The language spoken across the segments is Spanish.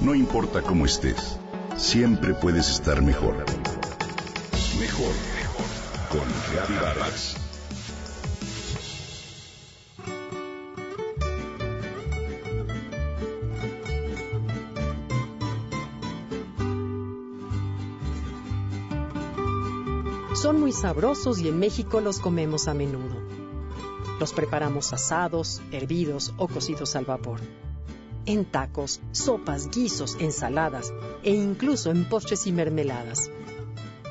No importa cómo estés, siempre puedes estar mejor. Mejor, mejor. Con Reavivadas. Son muy sabrosos y en México los comemos a menudo. Los preparamos asados, hervidos o cocidos al vapor. En tacos, sopas, guisos, ensaladas e incluso en postres y mermeladas.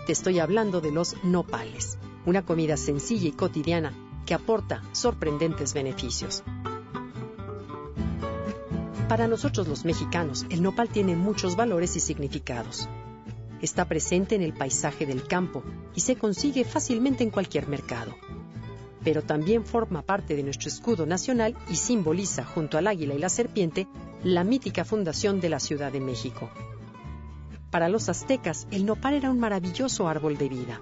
Te estoy hablando de los nopales, una comida sencilla y cotidiana que aporta sorprendentes beneficios. Para nosotros los mexicanos, el nopal tiene muchos valores y significados. Está presente en el paisaje del campo y se consigue fácilmente en cualquier mercado. Pero también forma parte de nuestro escudo nacional y simboliza, junto al águila y la serpiente, la mítica fundación de la Ciudad de México. Para los aztecas, el nopal era un maravilloso árbol de vida,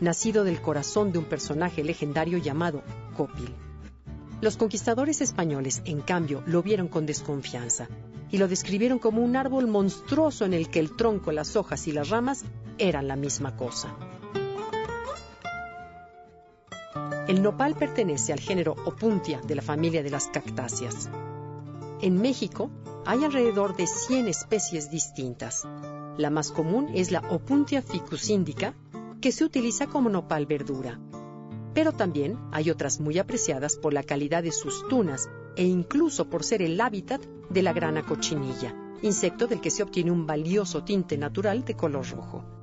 nacido del corazón de un personaje legendario llamado Copil. Los conquistadores españoles, en cambio, lo vieron con desconfianza y lo describieron como un árbol monstruoso en el que el tronco, las hojas y las ramas eran la misma cosa. El nopal pertenece al género Opuntia de la familia de las cactáceas. En México hay alrededor de 100 especies distintas. La más común es la Opuntia ficus indica, que se utiliza como nopal verdura. Pero también hay otras muy apreciadas por la calidad de sus tunas e incluso por ser el hábitat de la grana cochinilla, insecto del que se obtiene un valioso tinte natural de color rojo.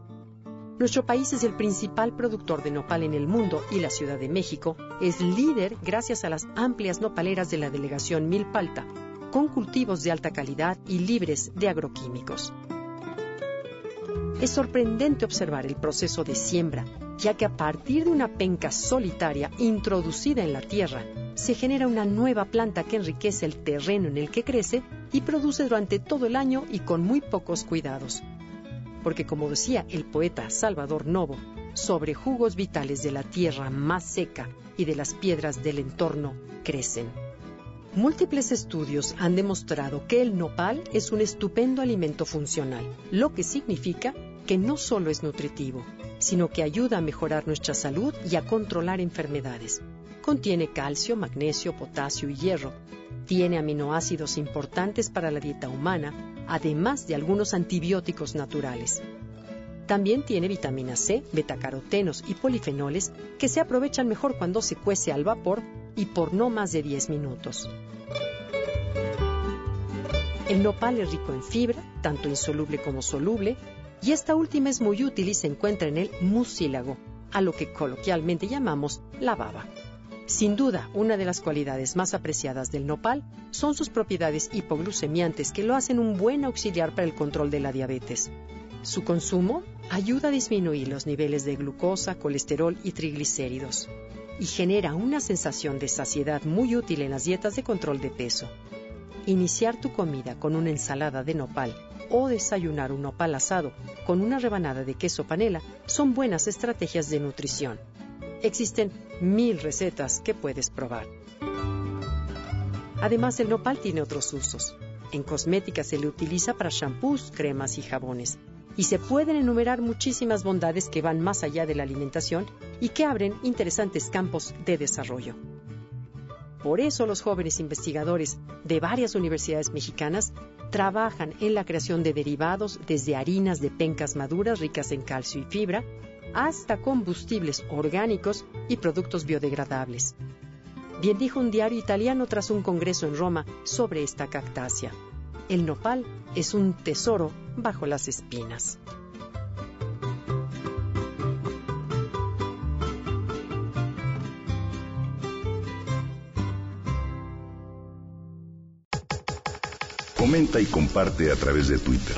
Nuestro país es el principal productor de nopal en el mundo y la Ciudad de México es líder gracias a las amplias nopaleras de la delegación Milpalta, con cultivos de alta calidad y libres de agroquímicos. Es sorprendente observar el proceso de siembra, ya que a partir de una penca solitaria introducida en la tierra, se genera una nueva planta que enriquece el terreno en el que crece y produce durante todo el año y con muy pocos cuidados. Porque como decía el poeta Salvador Novo, sobre jugos vitales de la tierra más seca y de las piedras del entorno crecen. Múltiples estudios han demostrado que el nopal es un estupendo alimento funcional, lo que significa que no solo es nutritivo, sino que ayuda a mejorar nuestra salud y a controlar enfermedades. Contiene calcio, magnesio, potasio y hierro. Tiene aminoácidos importantes para la dieta humana, además de algunos antibióticos naturales. También tiene vitamina C, betacarotenos y polifenoles que se aprovechan mejor cuando se cuece al vapor y por no más de 10 minutos. El nopal es rico en fibra, tanto insoluble como soluble, y esta última es muy útil y se encuentra en el mucílago, a lo que coloquialmente llamamos la baba. Sin duda, una de las cualidades más apreciadas del nopal son sus propiedades hipoglucemiantes que lo hacen un buen auxiliar para el control de la diabetes. Su consumo ayuda a disminuir los niveles de glucosa, colesterol y triglicéridos y genera una sensación de saciedad muy útil en las dietas de control de peso. Iniciar tu comida con una ensalada de nopal o desayunar un nopal asado con una rebanada de queso panela son buenas estrategias de nutrición. Existen mil recetas que puedes probar. Además, el nopal tiene otros usos. En cosmética se le utiliza para shampoos, cremas y jabones y se pueden enumerar muchísimas bondades que van más allá de la alimentación y que abren interesantes campos de desarrollo. Por eso los jóvenes investigadores de varias universidades mexicanas trabajan en la creación de derivados desde harinas de pencas maduras ricas en calcio y fibra hasta combustibles orgánicos y productos biodegradables. Bien dijo un diario italiano tras un congreso en Roma sobre esta cactácea. El nopal es un tesoro bajo las espinas. Comenta y comparte a través de Twitter.